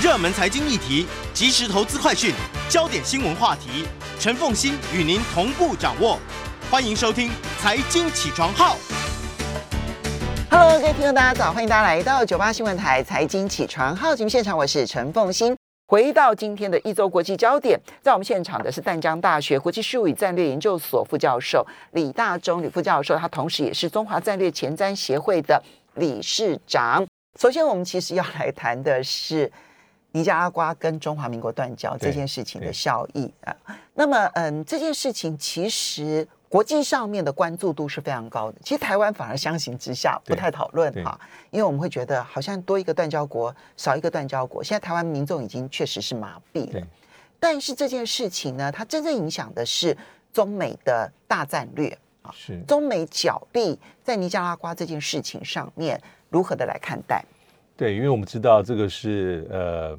热门财经议题、即时投资快讯、焦点新闻话题，陈凤欣与您同步掌握。欢迎收听《财经起床号》。Hello，各位听众，大家早，欢迎大家来到九八新闻台财经起床号节目现场，我是陈凤欣。回到今天的一周国际焦点，在我们现场的是淡江大学国际事务与战略研究所副教授李大中李副教授，他同时也是中华战略前瞻协会的理事长。首先，我们其实要来谈的是尼加拉瓜跟中华民国断交这件事情的效益啊。那么，嗯，这件事情其实国际上面的关注度是非常高的。其实台湾反而相形之下不太讨论哈，因为我们会觉得好像多一个断交国，少一个断交国。现在台湾民众已经确实是麻痹了。但是这件事情呢，它真正影响的是中美的大战略啊，是中美角力在尼加拉瓜这件事情上面如何的来看待？对，因为我们知道这个是呃。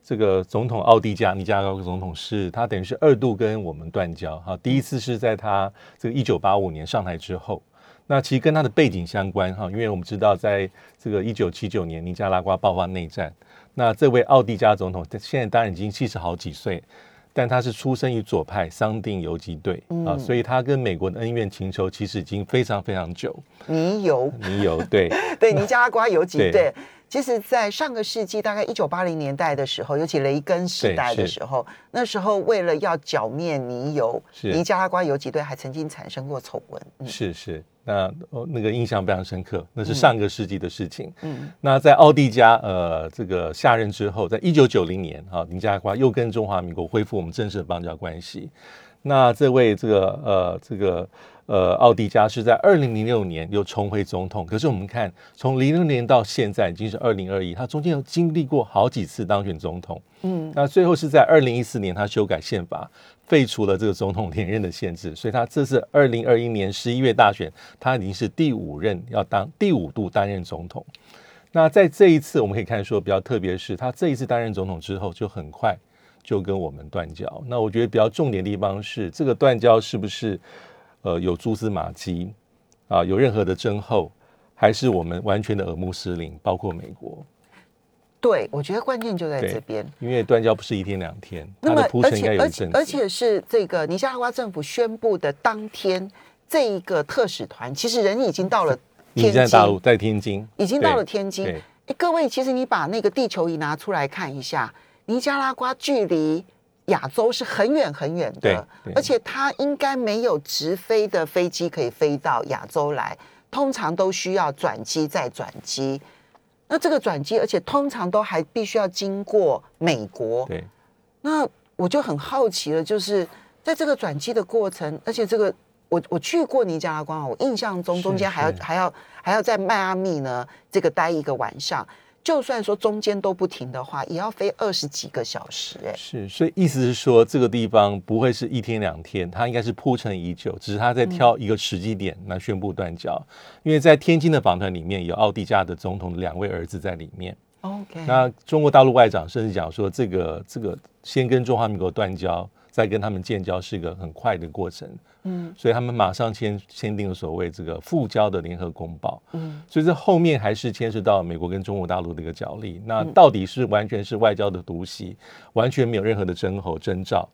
这个总统奥迪加尼加拉瓜总统是他等于是二度跟我们断交哈，第一次是在他这个一九八五年上台之后，那其实跟他的背景相关哈，因为我们知道在这个一九七九年尼加拉瓜爆发内战，那这位奥迪加总统现在当然已经七十好几岁，但他是出生于左派桑定游击队啊，所以他跟美国的恩怨情仇其实已经非常非常久。尼游，尼游，对 对，尼加拉瓜游击队。其实，在上个世纪大概一九八零年代的时候，尤其雷根时代的时候，那时候为了要剿灭尼油，尼加拉瓜游击队还曾经产生过丑闻。嗯、是是，那那个印象非常深刻，那是上个世纪的事情。嗯，那在奥地加呃这个下任之后，在一九九零年啊，尼加拉瓜又跟中华民国恢复我们正式的邦交关系。那这位这个呃这个。呃，奥迪加是在二零零六年又重回总统，可是我们看从零六年到现在已经是二零二一，他中间有经历过好几次当选总统，嗯，那最后是在二零一四年他修改宪法，废除了这个总统连任的限制，所以他这是二零二一年十一月大选，他已经是第五任要当第五度担任总统。那在这一次我们可以看说比较特别是，他这一次担任总统之后就很快就跟我们断交。那我觉得比较重点的地方是这个断交是不是？呃，有蛛丝马迹啊，有任何的征候，还是我们完全的耳目失灵，包括美国。对，我觉得关键就在这边，因为断交不是一天两天，那么铺陈应该有一阵而且是这个尼加拉瓜政府宣布的当天，这一个特使团其实人已经到了 天津，在大陆，在天津，已经到了天津。哎，各位，其实你把那个地球仪拿出来看一下，尼加拉瓜距离。亚洲是很远很远的，而且它应该没有直飞的飞机可以飞到亚洲来，通常都需要转机再转机。那这个转机，而且通常都还必须要经过美国。对，那我就很好奇了，就是在这个转机的过程，而且这个我我去过尼加拉瓜，我印象中中间还要还要还要在迈阿密呢，这个待一个晚上。就算说中间都不停的话，也要飞二十几个小时，哎，是，所以意思是说，这个地方不会是一天两天，它应该是铺陈已久，只是他在挑一个时机点来宣布断交。因为在天津的访团里面有奥地加的总统的两位儿子在里面。OK，那中国大陆外长甚至讲说，这个这个先跟中华民国断交，再跟他们建交是一个很快的过程。嗯，所以他们马上签签订了所谓这个复交的联合公报。嗯，所以这后面还是牵涉到美国跟中国大陆的一个角力。那到底是完全是外交的独袭，完全没有任何的征候征兆，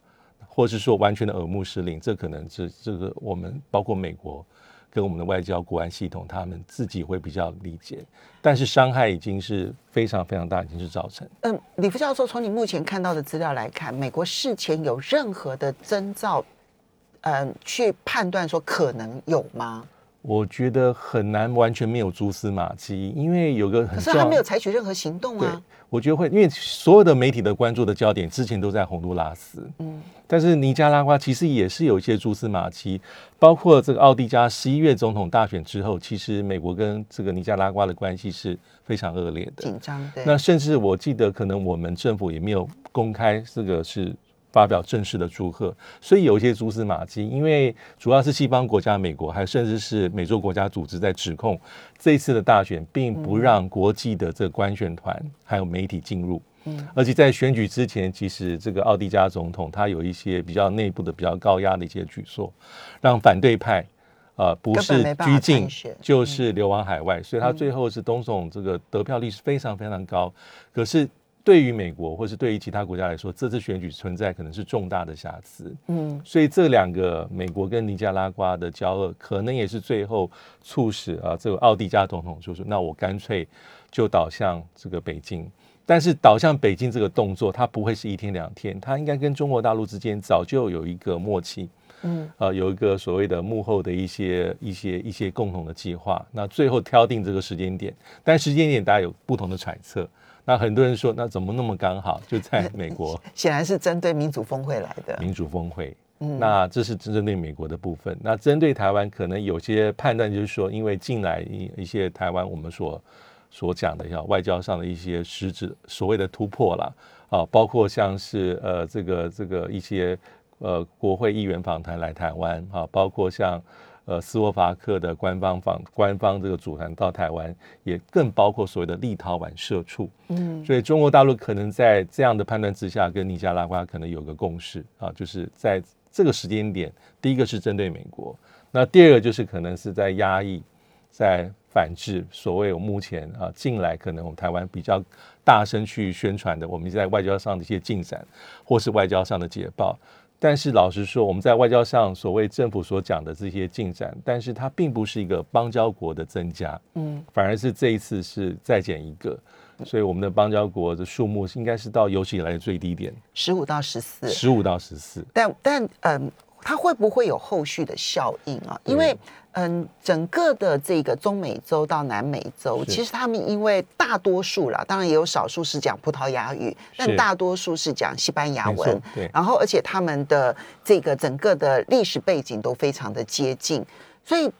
或是说完全的耳目失灵？这可能是这个我们包括美国跟我们的外交国安系统，他们自己会比较理解。但是伤害已经是非常非常大，已经是造成。嗯，李副教授，从你目前看到的资料来看，美国事前有任何的征兆？嗯，去判断说可能有吗？我觉得很难完全没有蛛丝马迹，因为有个很可是他没有采取任何行动啊。我觉得会，因为所有的媒体的关注的焦点之前都在洪都拉斯，嗯，但是尼加拉瓜其实也是有一些蛛丝马迹，包括这个奥迪加十一月总统大选之后，其实美国跟这个尼加拉瓜的关系是非常恶劣的，紧张。对，那甚至我记得可能我们政府也没有公开这个是。发表正式的祝贺，所以有一些蛛丝马迹，因为主要是西方国家、美国，还甚至是美洲国家组织在指控这一次的大选，并不让国际的这个观选团还有媒体进入。嗯，而且在选举之前，其实这个奥地加总统他有一些比较内部的、比较高压的一些举措，让反对派啊不是拘禁就是流亡海外，所以他最后是东总这个得票率是非常非常高，可是。对于美国或是对于其他国家来说，这次选举存在可能是重大的瑕疵。嗯，所以这两个美国跟尼加拉瓜的交恶，可能也是最后促使啊这个奥地加总统就说，那我干脆就倒向这个北京。但是倒向北京这个动作，它不会是一天两天，它应该跟中国大陆之间早就有一个默契。嗯，呃，有一个所谓的幕后的一些一些一些共同的计划，那最后挑定这个时间点，但时间点大家有不同的揣测。那很多人说，那怎么那么刚好就在 美国显然是针对民主峰会来的。民主峰会，那这是针对美国的部分。那针对台湾，可能有些判断就是说，因为近来一一些台湾我们所所讲的，像外交上的一些实质所谓的突破啦，啊，包括像是呃这个这个一些呃国会议员访谈来台湾啊，包括像呃斯洛伐克的官方访官方这个组团到台湾，也更包括所谓的立陶宛社处。嗯，所以中国大陆可能在这样的判断之下，跟尼加拉瓜可能有个共识啊，就是在这个时间点，第一个是针对美国，那第二个就是可能是在压抑，在反制所谓我目前啊近来可能我们台湾比较大声去宣传的，我们在外交上的一些进展，或是外交上的捷报。但是老实说，我们在外交上所谓政府所讲的这些进展，但是它并不是一个邦交国的增加，嗯，反而是这一次是再减一个，所以我们的邦交国的数目应该是到有史以来的最低点，十五到十四。十五到十四。但但嗯，它会不会有后续的效应啊？因为嗯，整个的这个中美洲到南美洲，其实他们因为大多数啦，当然也有少数是讲葡萄牙语，但大多数是讲西班牙文。对然后而且他们的这个整个的历史背景都非常的接近，所以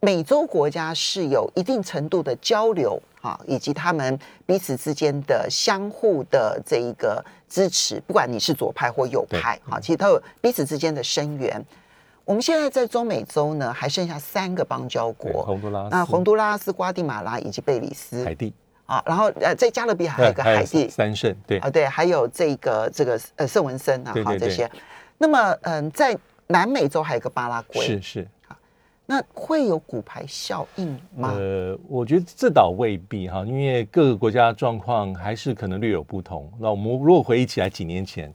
美洲国家是有一定程度的交流啊，以及他们彼此之间的相互的这一个支持，不管你是左派或右派啊，其实都有彼此之间的声援。我们现在在中美洲呢，还剩下三个邦交对国，洪都拉斯、那洪都拉斯、瓜地马拉以及贝里斯。海地，啊，然后呃，在加勒比海还有一个海地。三圣，对。啊，对，还有这个这个呃圣文森啊，好这些。那么嗯，在南美洲还有一个巴拉圭，是是。那会有骨牌效应吗？呃，我觉得这倒未必哈，因为各个国家状况还是可能略有不同。那我们如果回忆起来几年前，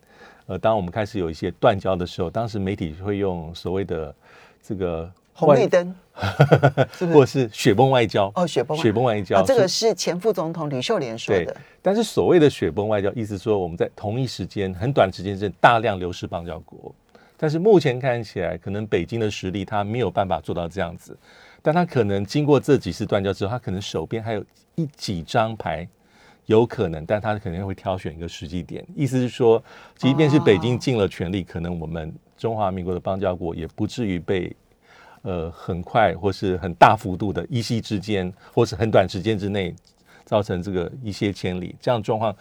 呃，当我们开始有一些断交的时候，当时媒体会用所谓的这个红绿灯 是是或者是雪崩外交哦，雪崩雪崩外交、啊，这个是前副总统吕秀莲说的。，但是所谓的雪崩外交，意思说我们在同一时间很短时间之内大量流失邦交国，但是目前看起来，可能北京的实力他没有办法做到这样子，但他可能经过这几次断交之后，他可能手边还有一几张牌。有可能，但他肯定会挑选一个时机点，意思是说，即便是北京尽了全力，可能我们中华民国的邦交国也不至于被呃很快或是很大幅度的一夕之间，或是很短时间之内造成这个一泻千里，这样状况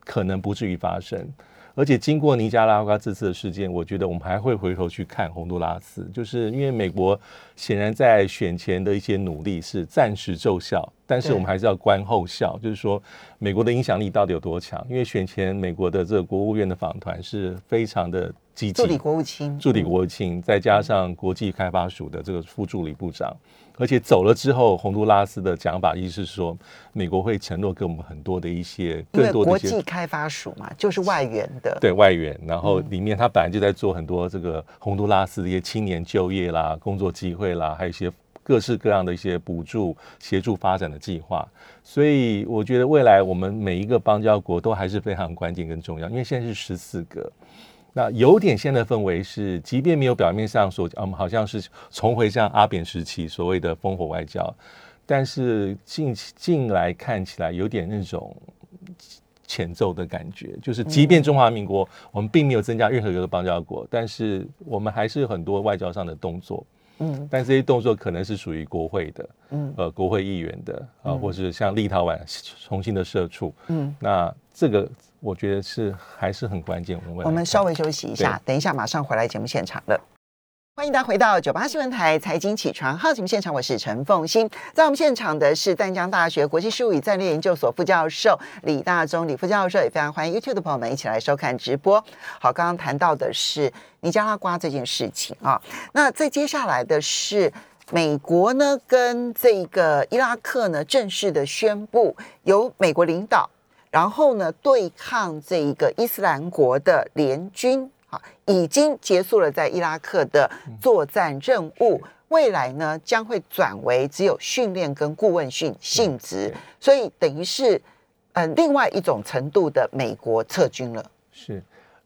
可能不至于发生。而且经过尼加拉瓜这次的事件，我觉得我们还会回头去看洪都拉斯，就是因为美国显然在选前的一些努力是暂时奏效，但是我们还是要观后效，就是说美国的影响力到底有多强？因为选前美国的这个国务院的访团是非常的积极，助理国务卿，助理国务卿，再加上国际开发署的这个副助理部长，而且走了之后，洪都拉斯的讲法意思是说，美国会承诺给我们很多的一些更多的一些际开发署嘛，就是外援的。对外援，然后里面他本来就在做很多这个洪都拉斯的一些青年就业啦、工作机会啦，还有一些各式各样的一些补助、协助发展的计划。所以我觉得未来我们每一个邦交国都还是非常关键跟重要，因为现在是十四个。那有点现在的氛围是，即便没有表面上所，嗯，好像是重回像阿扁时期所谓的烽火外交，但是近近来看起来有点那种前奏的感觉，就是即便中华民国我们并没有增加任何一个邦交国，但是我们还是有很多外交上的动作，嗯。但这些动作可能是属于国会的，嗯。呃，国会议员的啊，或是像立陶宛重新的社处，嗯，那这个我觉得是还是很关键。我们我们稍微休息一下，等一下马上回来节目现场了。欢迎大家回到九八新闻台财经起床号节目现场，我是陈凤欣。在我们现场的是淡江大学国际事务与战略研究所副教授李大中李副教授，也非常欢迎 YouTube 的朋友们一起来收看直播。好，刚刚谈到的是尼加拉瓜这件事情啊，那再接下来的是。美国呢，跟这个伊拉克呢，正式的宣布由美国领导然后呢对抗这一个伊斯兰国的联军啊，已经结束了在伊拉克的作战任务。未来呢将会转为只有训练跟顾问训性质，所以等于是呃另外一种程度的美国撤军了。是，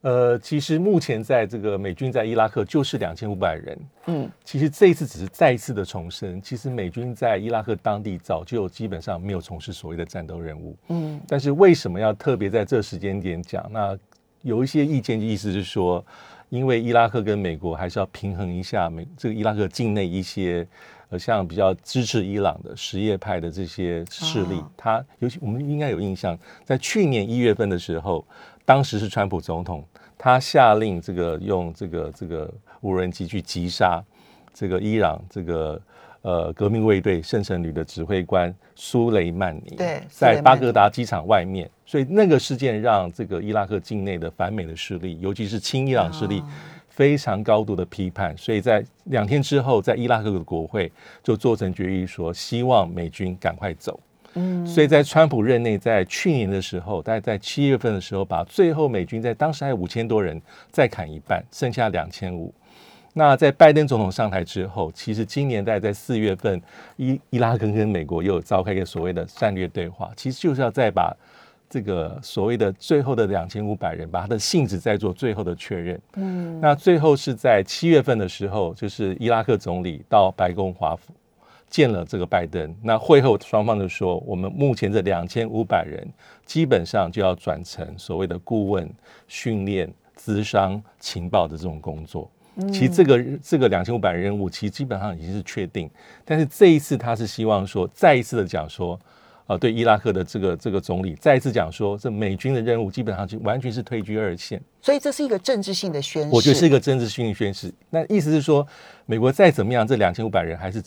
呃，其实目前在这个美军在伊拉克就是两千五百人。嗯，其实这一次只是再一次的重申，其实美军在伊拉克当地早就基本上没有从事所谓的战斗任务。嗯，但是为什么要特别在这时间点讲？那有一些意见意思是说。因为伊拉克跟美国还是要平衡一下美这个伊拉克境内一些呃像比较支持伊朗的什叶派的这些势力，他尤其我们应该有印象，在去年一月份的时候，当时是川普总统，他下令这个用这个这个无人机去击杀这个伊朗这个。呃，革命卫队圣城旅的指挥官苏雷曼尼，对，在巴格达机场外面，所以那个事件让这个伊拉克境内的反美的势力，尤其是亲伊朗势力，非常高度的批判。所以在两天之后，在伊拉克的国会就做成决议，说希望美军赶快走。嗯，所以在川普任内，在去年的时候，大概在七月份的时候，把最后美军在当时还有五千多人，再砍一半，剩下两千五。那在拜登总统上台之后，其实今年大概在四月份，伊伊拉克跟美国又召开一个所谓的战略对话，其实就是要再把这个所谓的最后的两千五百人，把他的性质再做最后的确认。嗯，那最后是在七月份的时候，就是伊拉克总理到白宫华府见了这个拜登。那会后双方就说，我们目前这两千五百人基本上就要转成所谓的顾问、训练、资商、情报的这种工作。其实这个这个两千五百任务，其实基本上已经是确定。但是这一次他是希望说，再一次的讲说，呃，对伊拉克的这个这个总理再一次讲说，这美军的任务基本上就完全是退居二线。所以这是一个政治性的宣誓。我觉得是一个政治性的宣誓。那意思是说，美国再怎么样，这两千五百人还是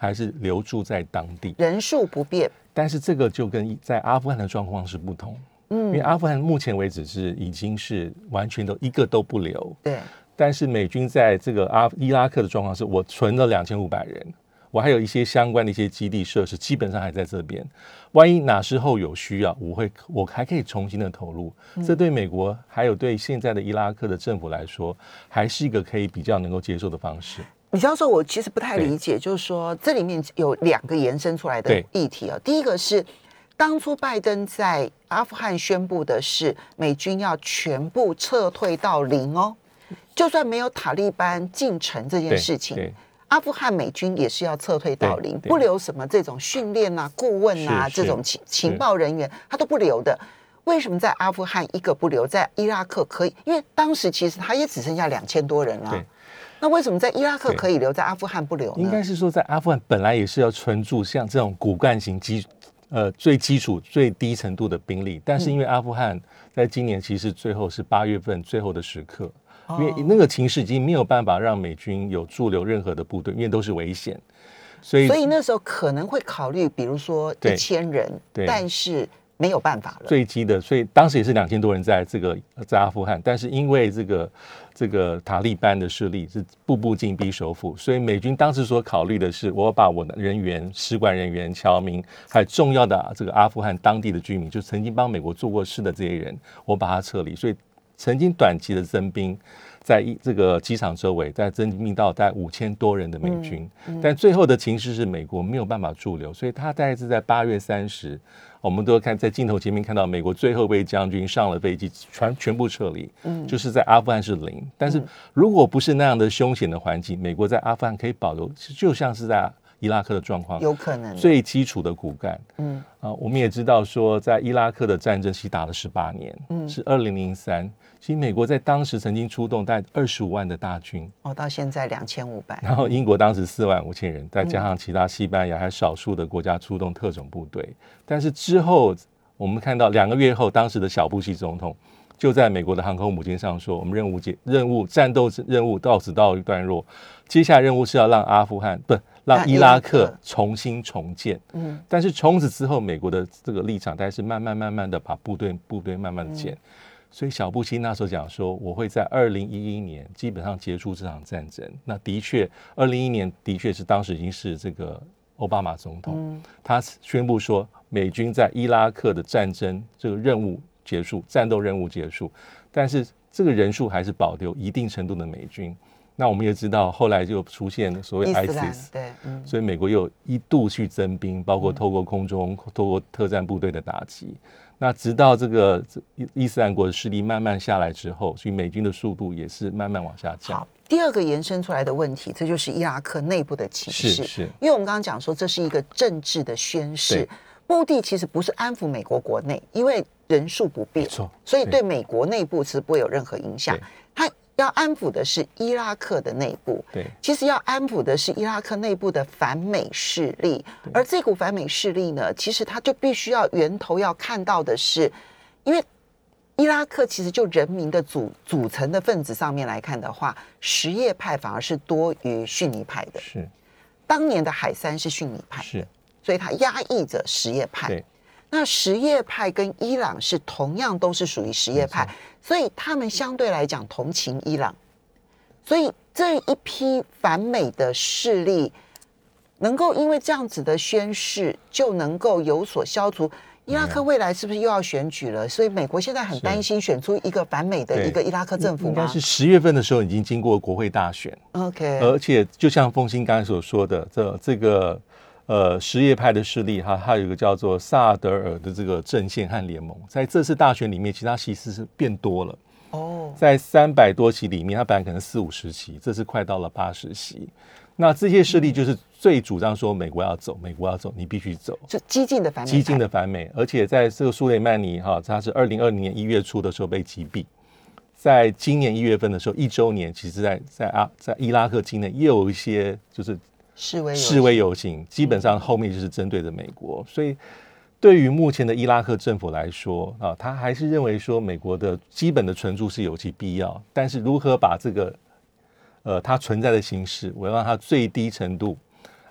还是留住在当地，人数不变。但是这个就跟在阿富汗的状况是不同。嗯，因为阿富汗目前为止是已经是完全都一个都不留。对。但是美军在这个阿伊拉克的状况是，我存了两千五百人，我还有一些相关的一些基地设施，基本上还在这边。万一哪时候有需要，我会我还可以重新的投入。这对美国还有对现在的伊拉克的政府来说，还是一个可以比较能够接受的方式。李教授，我其实不太理解，就是说这里面有两个延伸出来的议题啊。第一个是当初拜登在阿富汗宣布的是美军要全部撤退到零哦。就算没有塔利班进城这件事情，阿富汗美军也是要撤退到零，不留什么这种训练啊、顾问啊这种情情报人员，他都不留的。为什么在阿富汗一个不留，在伊拉克可以？因为当时其实他也只剩下两千多人了。那为什么在伊拉克可以留，在阿富汗不留？应该是说，在阿富汗本来也是要存住像这种骨干型基呃最基础最低程度的兵力，但是因为阿富汗在今年其实最后是八月份最后的时刻。因为那个情势已经没有办法让美军有驻留任何的部队，因为都是危险，所以所以那时候可能会考虑，比如说一千人，但是没有办法了。坠机的，所以当时也是两千多人在这个在阿富汗，但是因为这个这个塔利班的势力是步步紧逼首府，所以美军当时所考虑的是，我把我的人员、使馆人员、侨民，还有重要的这个阿富汗当地的居民，就曾经帮美国做过事的这些人，我把他撤离，所以。曾经短期的增兵，在一这个机场周围，在增兵到大概五千多人的美军，但最后的情势是美国没有办法驻留，所以他大概是在八月三十，我们都看在镜头前面看到美国最后一位将军上了飞机，全全部撤离，嗯，就是在阿富汗是零，但是如果不是那样的凶险的环境，美国在阿富汗可以保留，就像是在。伊拉克的状况有可能。最基础的骨干，嗯。啊，我们也知道说，在伊拉克的战争期打了十八年，嗯，是二零零三，其实美国在当时曾经出动带二十五万的大军，哦，到现在两千五百，然后英国当时四万五千人，再加上其他西班牙还少数的国家出动特种部队，但是之后我们看到两个月后，当时的小布希总统。就在美国的航空母舰上说，我们任务结任务战斗任务到此到一段落，接下来任务是要让阿富汗不让伊拉克重新重建。嗯，但是从此之后，美国的这个立场，大概是慢慢慢慢的把部队部队慢慢的减。所以小布希那时候讲说，我会在二零一一年基本上结束这场战争。那的确，二零一一年的确是当时已经是这个。奥巴马总统，他宣布说美军在伊拉克的战争这个任务结束，战斗任务结束，但是这个人数还是保留一定程度的美军。那我们也知道，后来就出现所谓 ISIS，对，所以美国又一度去增兵，包括透过空中、透过特战部队的打击。那直到这个伊伊斯兰国的势力慢慢下来之后，所以美军的速度也是慢慢往下降。好，第二个延伸出来的问题，这就是伊拉克内部的情势。是是，因为我们刚刚讲说，这是一个政治的宣誓，目的其实不是安抚美国国内，因为人数不变，错，所以对美国内部是不会有任何影响。它要安抚的是伊拉克的内部，对，其实要安抚的是伊拉克内部的反美势力，而这股反美势力呢，其实它就必须要源头要看到的是，因为伊拉克其实就人民的组组成的分子上面来看的话，什叶派反而是多于逊尼派的，是，当年的海山是逊尼派，是，所以他压抑着什叶派，对。那什叶派跟伊朗是同样都是属于什叶派，所以他们相对来讲同情伊朗，所以这一批反美的势力能够因为这样子的宣誓就能够有所消除。伊拉克未来是不是又要选举了？所以美国现在很担心选出一个反美的一个伊拉克政府应该是十月份的时候已经经过国会大选，OK，而且就像凤新刚才所说的，这这个。呃，什叶派的势力，哈，它有一个叫做萨德尔的这个阵线和联盟，在这次大选里面，其他席次是变多了。哦，在三百多席里面，它本来可能四五十席，这次快到了八十席。那这些势力就是最主张说美国要走，美国要走，你必须走，就激进的反美，激进的反美。而且在这个苏雷曼尼哈，他是二零二零年一月初的时候被击毙，在今年一月份的时候一周年，其实在在阿在伊拉克境内也有一些就是。示威示威游行，基本上后面就是针对着美国，所以对于目前的伊拉克政府来说啊，他还是认为说美国的基本的存驻是有其必要，但是如何把这个呃它存在的形式，我要让它最低程度，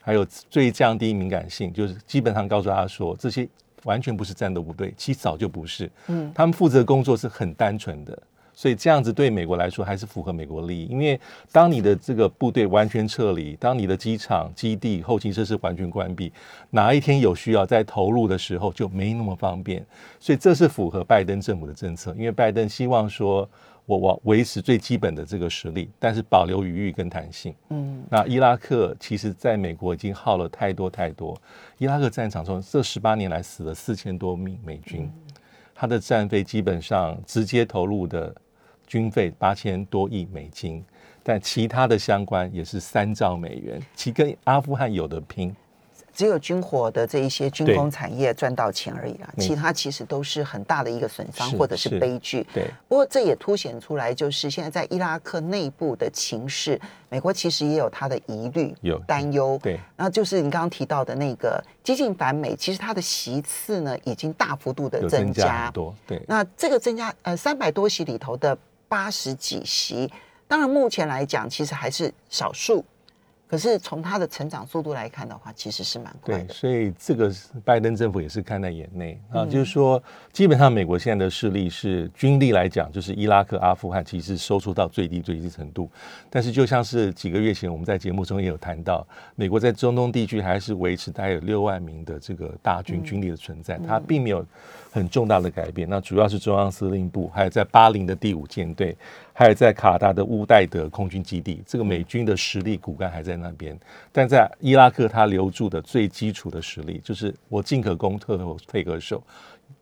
还有最降低敏感性，就是基本上告诉他说，这些完全不是战斗部队，其实早就不是，嗯，他们负责工作是很单纯的。所以这样子对美国来说还是符合美国利益，因为当你的这个部队完全撤离，当你的机场、基地、后勤设施完全关闭，哪一天有需要再投入的时候就没那么方便。所以这是符合拜登政府的政策，因为拜登希望说我我维持最基本的这个实力，但是保留余裕跟弹性。嗯，那伊拉克其实在美国已经耗了太多太多，伊拉克战场中这十八年来死了四千多名美军，他的战费基本上直接投入的。军费八千多亿美金，但其他的相关也是三兆美元，其跟阿富汗有的拼。只有军火的这一些军工产业赚到钱而已啦，其他其实都是很大的一个损伤或者是悲剧。对，不过这也凸显出来，就是现在在伊拉克内部的情势，美国其实也有他的疑虑、有担忧。对，那就是你刚刚提到的那个激进反美，其实它的席次呢已经大幅度的增加。多对，那这个增加呃三百多席里头的。八十几席，当然目前来讲，其实还是少数。可是从它的成长速度来看的话，其实是蛮快的。对，所以这个拜登政府也是看在眼内啊，就是说，基本上美国现在的势力是军力来讲，就是伊拉克、阿富汗其实收缩到最低最低程度。但是就像是几个月前我们在节目中也有谈到，美国在中东地区还是维持大概有六万名的这个大军军力的存在，它并没有很重大的改变。那主要是中央司令部，还有在巴林的第五舰队。还有在卡达的乌代德空军基地，这个美军的实力骨干还在那边，但在伊拉克，他留住的最基础的实力就是我进可攻，退可退可守，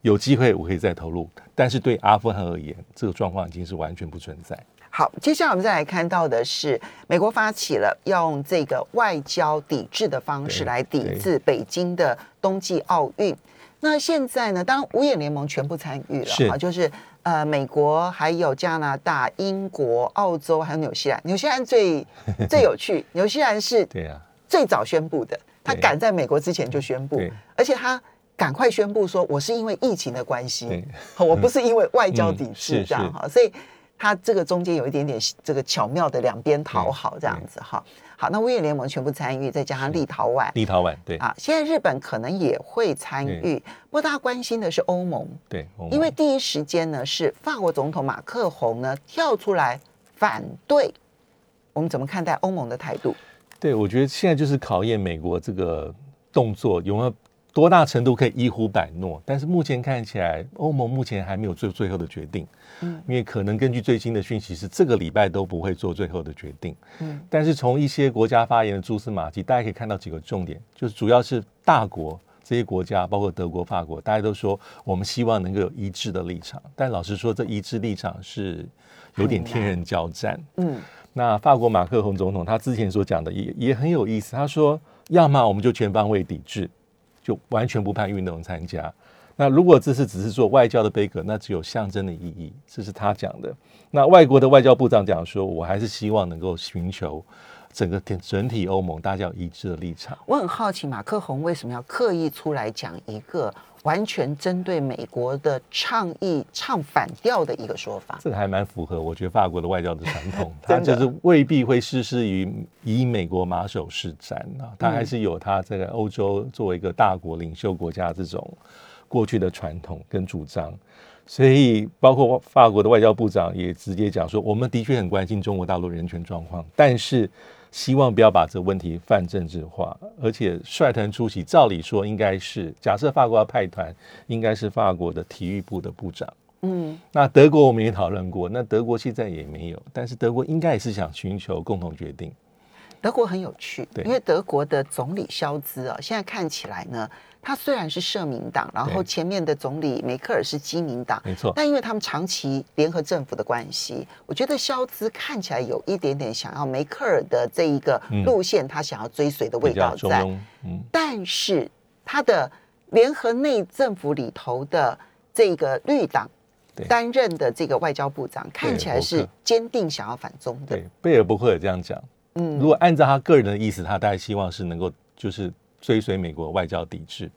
有机会我可以再投入。但是对阿富汗而言，这个状况已经是完全不存在。好，接下来我们再来看到的是，美国发起了用这个外交抵制的方式来抵制北京的冬季奥运。那现在呢，当然五眼联盟全部参与了啊，就是。呃，美国还有加拿大、英国、澳洲，还有纽西兰。纽西兰最 最有趣，纽西兰是对啊最早宣布的，他赶在美国之前就宣布，而且他赶快宣布说，我是因为疫情的关系，我不是因为外交抵制这样哈，所以他这个中间有一点点这个巧妙的两边讨好这样子哈。好，那威远联盟全部参与，再加上立陶宛，立陶宛对啊，现在日本可能也会参与。不过大家关心的是欧盟，对，因为第一时间呢是法国总统马克宏呢跳出来反对。我们怎么看待欧盟的态度？对，我觉得现在就是考验美国这个动作有没有多大程度可以一呼百诺？但是目前看起来，欧盟目前还没有做最后的决定。嗯，因为可能根据最新的讯息是这个礼拜都不会做最后的决定。嗯，但是从一些国家发言的蛛丝马迹，大家可以看到几个重点，就是主要是大国这些国家，包括德国、法国，大家都说我们希望能够有一致的立场。但老实说，这一致立场是有点天人交战。嗯，那法国马克龙总统他之前所讲的也也很有意思，他说。要么我们就全方位抵制，就完全不派运动参加。那如果这是只是做外交的杯葛，那只有象征的意义。这是他讲的。那外国的外交部长讲说，我还是希望能够寻求整个整体欧盟大家有一致的立场。我很好奇，马克宏为什么要刻意出来讲一个？完全针对美国的倡议唱反调的一个说法，这个还蛮符合我觉得法国的外交的传统，他就是未必会事事于以美国马首是瞻啊，他还是有他这个欧洲作为一个大国领袖国家这种过去的传统跟主张，所以包括法国的外交部长也直接讲说，我们的确很关心中国大陆人权状况，但是。希望不要把这个问题泛政治化，而且率团出席，照理说应该是假设法国要派团，应该是法国的体育部的部长。嗯，那德国我们也讨论过，那德国现在也没有，但是德国应该也是想寻求共同决定。德国很有趣，因为德国的总理肖兹啊，现在看起来呢。他虽然是社民党，然后前面的总理梅克尔是基民党，没错。但因为他们长期联合政府的关系，我觉得肖兹看起来有一点点想要梅克尔的这一个路线，他想要追随的味道在。嗯。但是他的联合内政府里头的这个绿党担任的这个外交部长，看起来是坚定想要反中的。对，贝尔伯克也这样讲。嗯。如果按照他个人的意思，他大概希望是能够就是。追随美国外交抵制，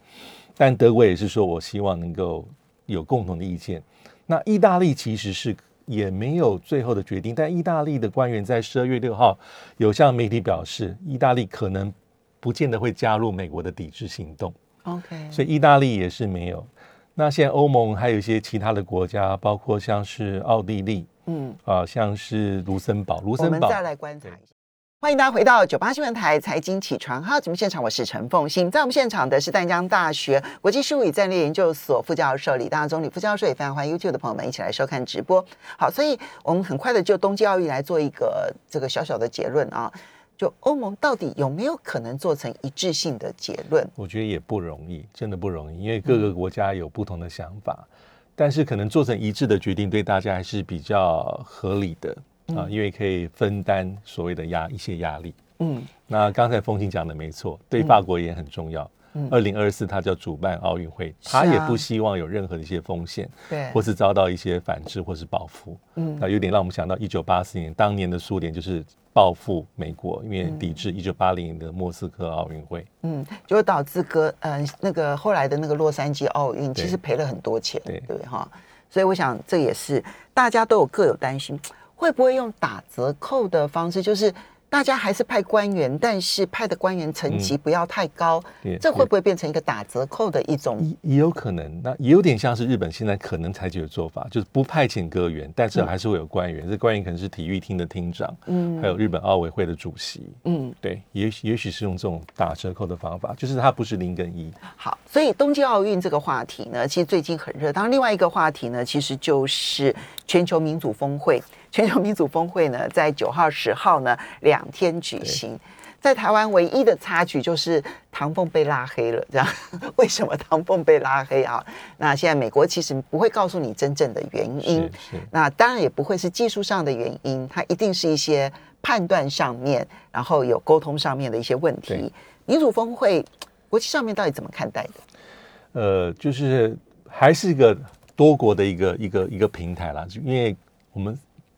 但德国也是说，我希望能够有共同的意见。那意大利其实是也没有最后的决定，但意大利的官员在十二月六号有向媒体表示，意大利可能不见得会加入美国的抵制行动。OK，所以意大利也是没有。那现在欧盟还有一些其他的国家，包括像是奥地利，嗯啊，像是卢森堡，卢森堡，我们再来观察一下。欢迎大家回到九八新闻台财经起床号节目现场，我是陈凤欣。在我们现场的是淡江大学国际事务与战略研究所副教授李大中李副教授，也非常欢迎 YouTube 的朋友们一起来收看直播。好，所以我们很快的就冬季奥运来做一个这个小小的结论啊，就欧盟到底有没有可能做成一致性的结论？我觉得也不容易，真的不容易，因为各个国家有不同的想法，但是可能做成一致的决定，对大家还是比较合理的。啊，因为可以分担所谓的压一些压力。嗯，那刚才风清讲的没错，对法国也很重要。嗯，二零二四他叫主办奥运会，他也不希望有任何的一些风险，对，或是遭到一些反制或是报复。嗯，那有点让我们想到一九八四年当年的苏联就是报复美国，因为抵制一九八零年的莫斯科奥运会。嗯，就导致哥嗯那个后来的那个洛杉矶奥运其实赔了很多钱，对对哈。所以我想这也是大家都有各有担心。会不会用打折扣的方式？就是大家还是派官员，但是派的官员层级不要太高，这会不会变成一个打折扣的一种？也有可能，那也有点像是日本现在可能采取的做法，就是不派遣歌员，但是还是会有官员。这官员可能是体育厅的厅长，嗯，还有日本奥委会的主席，嗯，对，也许也许是用这种打折扣的方法，就是它不是零跟一。好，所以冬季奥运这个话题呢，其实最近很热。当然，另外一个话题呢，其实就是全球民主峰会。全球民主峰会呢，在九号、十号呢两天举行。在台湾唯一的插曲就是唐凤被拉黑了，这样 为什么唐凤被拉黑啊？那现在美国其实不会告诉你真正的原因，那当然也不会是技术上的原因，它一定是一些判断上面，然后有沟通上面的一些问题。民主峰会国际上面到底怎么看待的？呃，就是还是一个多国的一个一个一个平台啦，因为我们。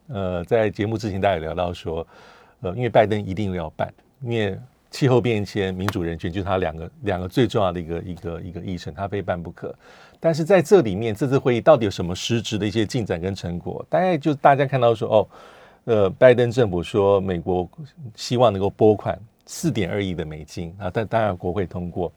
呃，在节目之前，大家聊到说，呃，因为拜登一定要办，因为气候变迁、民主人权就是他两个两个最重要的一个一个一个议程，他非办不可。但是在这里面，这次会议到底有什么实质的一些进展跟成果？大概就大家看到说，哦，呃，拜登政府说美国希望能够拨款四点二亿的美金啊，但当然国会通过。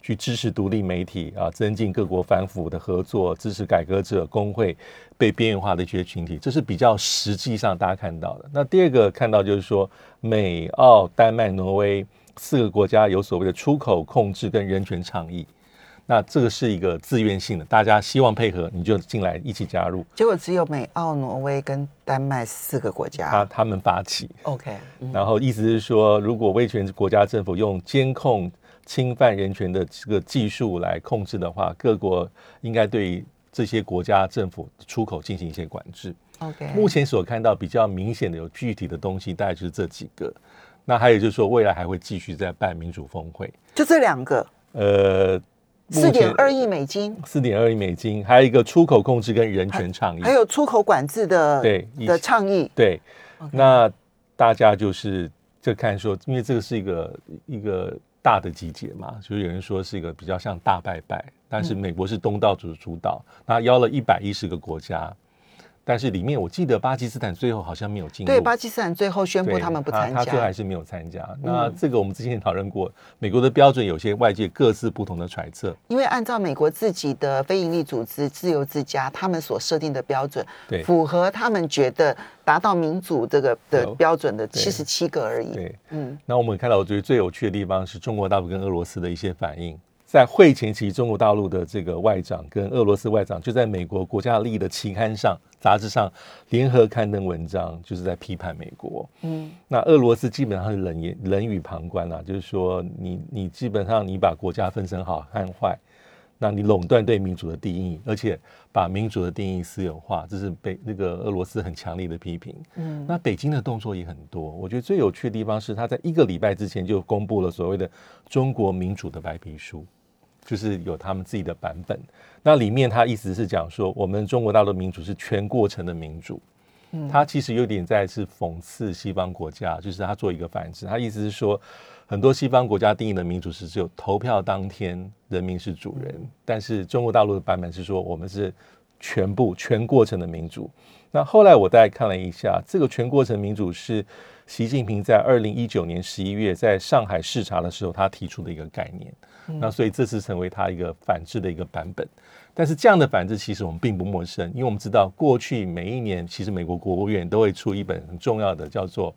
去支持独立媒体啊，增进各国反腐的合作，支持改革者、工会被边缘化的一些群体，这是比较实际上大家看到的。那第二个看到就是说，美、澳、丹麦、挪威四个国家有所谓的出口控制跟人权倡议。那这个是一个自愿性的，大家希望配合，你就进来一起加入。结果只有美、澳、挪威跟丹麦四个国家，他他们发起。OK，然后意思是说，如果威权国家政府用监控侵犯人权的这个技术来控制的话，各国应该对这些国家政府出口进行一些管制。OK，目前所看到比较明显的有具体的东西，大概就是这几个。那还有就是说，未来还会继续在办民主峰会，就这两个。呃。四点二亿美金，四点二亿美金，还有一个出口控制跟人权倡议，还有出口管制的对的倡议。对，那大家就是就看说，因为这个是一个一个大的集结嘛，就是有人说是一个比较像大拜拜，但是美国是东道主主导，那邀了一百一十个国家。但是里面我记得巴基斯坦最后好像没有进入。对，巴基斯坦最后宣布他们不参加，他最后还是没有参加。那这个我们之前也讨论过，美国的标准有些外界各自不同的揣测。因为按照美国自己的非营利组织自由之家他们所设定的标准，对，符合他们觉得达到民主这个的标准的七十七个而已。对，嗯。那我们看到我觉得最有趣的地方是中国大陆跟俄罗斯的一些反应。在会前期，中国大陆的这个外长跟俄罗斯外长就在美国国家利益的期刊上、杂志上联合刊登文章，就是在批判美国。嗯，那俄罗斯基本上是冷言冷语旁观啊，就是说你你基本上你把国家分成好和坏，那你垄断对民主的定义，而且把民主的定义私有化，这是被那个俄罗斯很强烈的批评。嗯，那北京的动作也很多，我觉得最有趣的地方是他在一个礼拜之前就公布了所谓的中国民主的白皮书。就是有他们自己的版本，那里面他意思是讲说，我们中国大陆民主是全过程的民主，嗯，他其实有点在是讽刺西方国家，就是他做一个反制，他意思是说，很多西方国家定义的民主是只有投票当天人民是主人，但是中国大陆的版本是说，我们是全部全过程的民主。那后来我大概看了一下，这个全过程民主是习近平在二零一九年十一月在上海视察的时候，他提出的一个概念。那所以这次成为他一个反制的一个版本，但是这样的反制其实我们并不陌生，因为我们知道过去每一年其实美国国务院都会出一本很重要的叫做《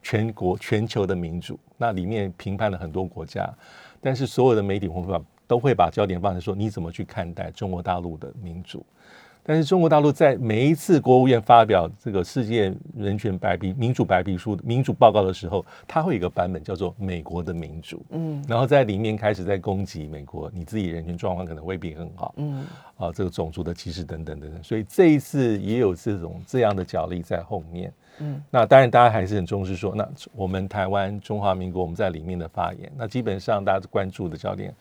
全国全球的民主》，那里面评判了很多国家，但是所有的媒体会把都会把焦点放在说你怎么去看待中国大陆的民主。但是中国大陆在每一次国务院发表这个世界人权白皮民主白皮书民主报告的时候，它会有一个版本叫做美国的民主，嗯，然后在里面开始在攻击美国，你自己人权状况可能未必很好，嗯，啊，这个种族的歧视等等等等，所以这一次也有这种这样的角力在后面，嗯，那当然大家还是很重视说，那我们台湾中华民国我们在里面的发言，那基本上大家关注的焦点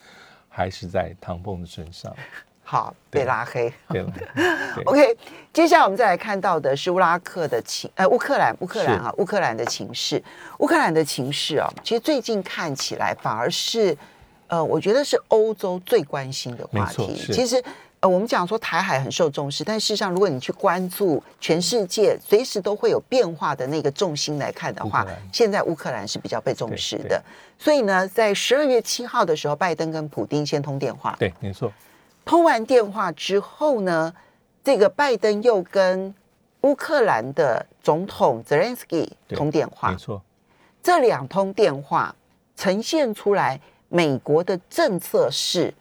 还是在唐凤的身上。好，被拉黑。对 OK，接下来我们再来看到的是乌拉克的情，呃，乌克兰，乌克兰啊，乌克兰的情势，乌克兰的情势啊，其实最近看起来反而是，呃，我觉得是欧洲最关心的话题。其实，呃，我们讲说台海很受重视，但事实上，如果你去关注全世界随时都会有变化的那个重心来看的话，现在乌克兰是比较被重视的。所以呢，在十二月七号的时候，拜登跟普京先通电话。对，没错。通完电话之后呢，这个拜登又跟乌克兰的总统泽连斯基通电话。没错，这两通电话呈现出来，美国的政策是：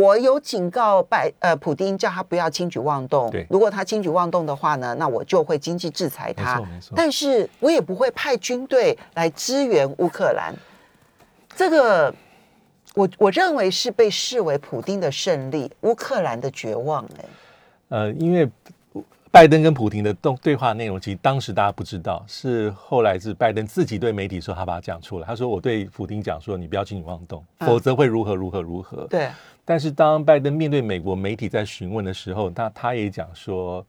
我有警告拜呃普丁，叫他不要轻举妄动。对如果他轻举妄动的话呢，那我就会经济制裁他。没错，但是我也不会派军队来支援乌克兰。这个。我我认为是被视为普丁的胜利，乌克兰的绝望。哎，呃，因为拜登跟普丁的动对话内容，其实当时大家不知道，是后来是拜登自己对媒体说，他把它讲出来。他说：“我对普丁讲说，你不要轻举妄动，否则会如何如何如何。”对。但是当拜登面对美国媒体在询问的时候，他他也讲说。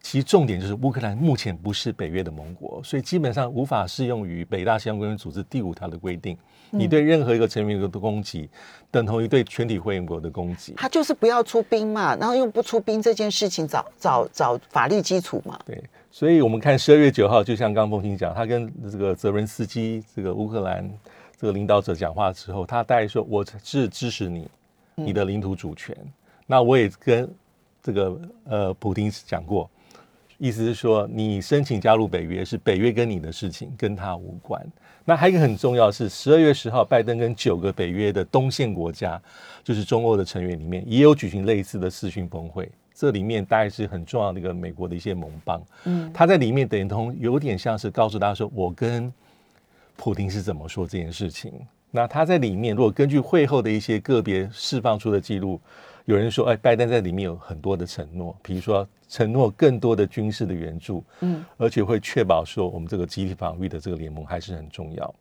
其实重点就是乌克兰目前不是北约的盟国，所以基本上无法适用于北大西洋公约组织第五条的规定。你对任何一个成员国的攻击，等同于对全体会员国的攻击。他就是不要出兵嘛，然后用不出兵这件事情找找找法律基础嘛。对，所以我们看十二月九号，就像刚凤清讲，他跟这个泽伦斯基这个乌克兰这个领导者讲话的时候，他大概说：“我是支持你，你的领土主权。”那我也跟这个呃普京讲过。意思是说，你申请加入北约是北约跟你的事情，跟他无关。那还有一个很重要是，十二月十号，拜登跟九个北约的东线国家，就是中欧的成员里面，也有举行类似的视讯峰会。这里面大概是很重要的一个美国的一些盟邦，嗯，他在里面等同有点像是告诉大家说，我跟普京是怎么说这件事情。那他在里面，如果根据会后的一些个别释放出的记录，有人说，哎，拜登在里面有很多的承诺，比如说承诺更多的军事的援助，嗯，而且会确保说我们这个集体防御的这个联盟还是很重要。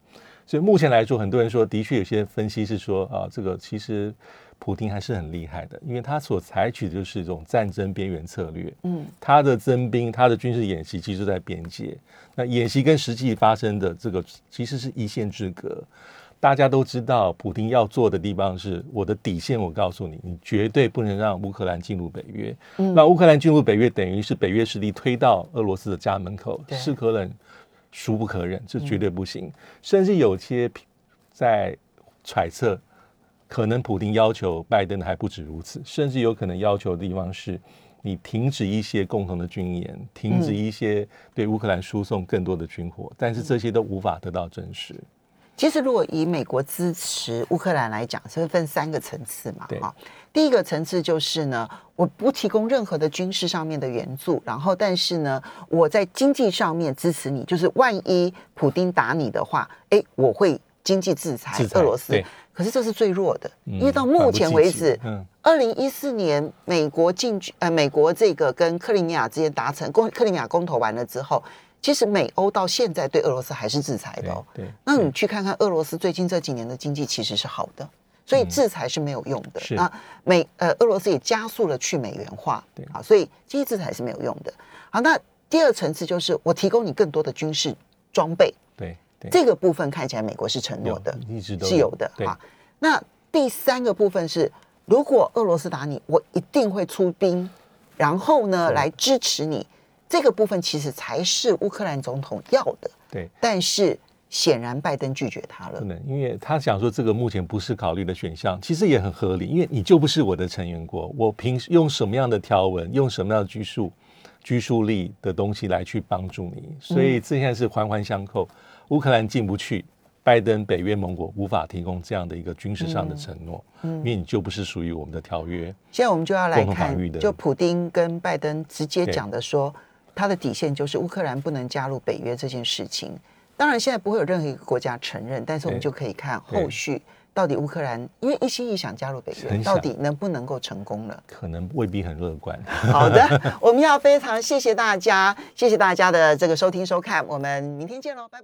所以目前来说，很多人说，的确有些分析是说，啊，这个其实普京还是很厉害的，因为他所采取的就是一种战争边缘策略，嗯，他的增兵、他的军事演习其实在边界，那演习跟实际发生的这个其实是一线之隔。大家都知道，普京要做的地方是我的底线。我告诉你，你绝对不能让乌克兰进入北约。那乌克兰进入北约，等于是北约势力推到俄罗斯的家门口，是可忍，孰不可忍，这绝对不行。甚至有些在揣测，可能普京要求拜登还不止如此，甚至有可能要求的地方是，你停止一些共同的军演，停止一些对乌克兰输送更多的军火，但是这些都无法得到证实。其实，如果以美国支持乌克兰来讲，是分三个层次嘛？哈，第一个层次就是呢，我不提供任何的军事上面的援助，然后但是呢，我在经济上面支持你，就是万一普丁打你的话，哎，我会经济制裁俄罗斯。可是这是最弱的，因为到目前为止，二零一四年美国进军呃，美国这个跟克里米亚之间达成公克里米亚公投完了之后。其实美欧到现在对俄罗斯还是制裁的哦。对，那你去看看俄罗斯最近这几年的经济其实是好的，所以制裁是没有用的。那美呃俄罗斯也加速了去美元化，对啊，所以经济制裁是没有用的。好，那第二层次就是我提供你更多的军事装备，对，这个部分看起来美国是承诺的，一直是有的啊。那第三个部分是，如果俄罗斯打你，我一定会出兵，然后呢来支持你。这个部分其实才是乌克兰总统要的，对。但是显然拜登拒绝他了，不能，因为他想说这个目前不是考虑的选项，其实也很合理，因为你就不是我的成员国，我凭用什么样的条文，用什么样的拘束、拘束力的东西来去帮助你？所以这现在是环环相扣，乌克兰进不去。拜登北约盟国无法提供这样的一个军事上的承诺，因为你就不是属于我们的条约。现在我们就要来看，就普丁跟拜登直接讲的说。他的底线就是乌克兰不能加入北约这件事情。当然，现在不会有任何一个国家承认，但是我们就可以看后续到底乌克兰因为一心一想加入北约，到底能不能够成功了？可能未必很乐观。好的，我们要非常谢谢大家，谢谢大家的这个收听收看，我们明天见喽，拜拜。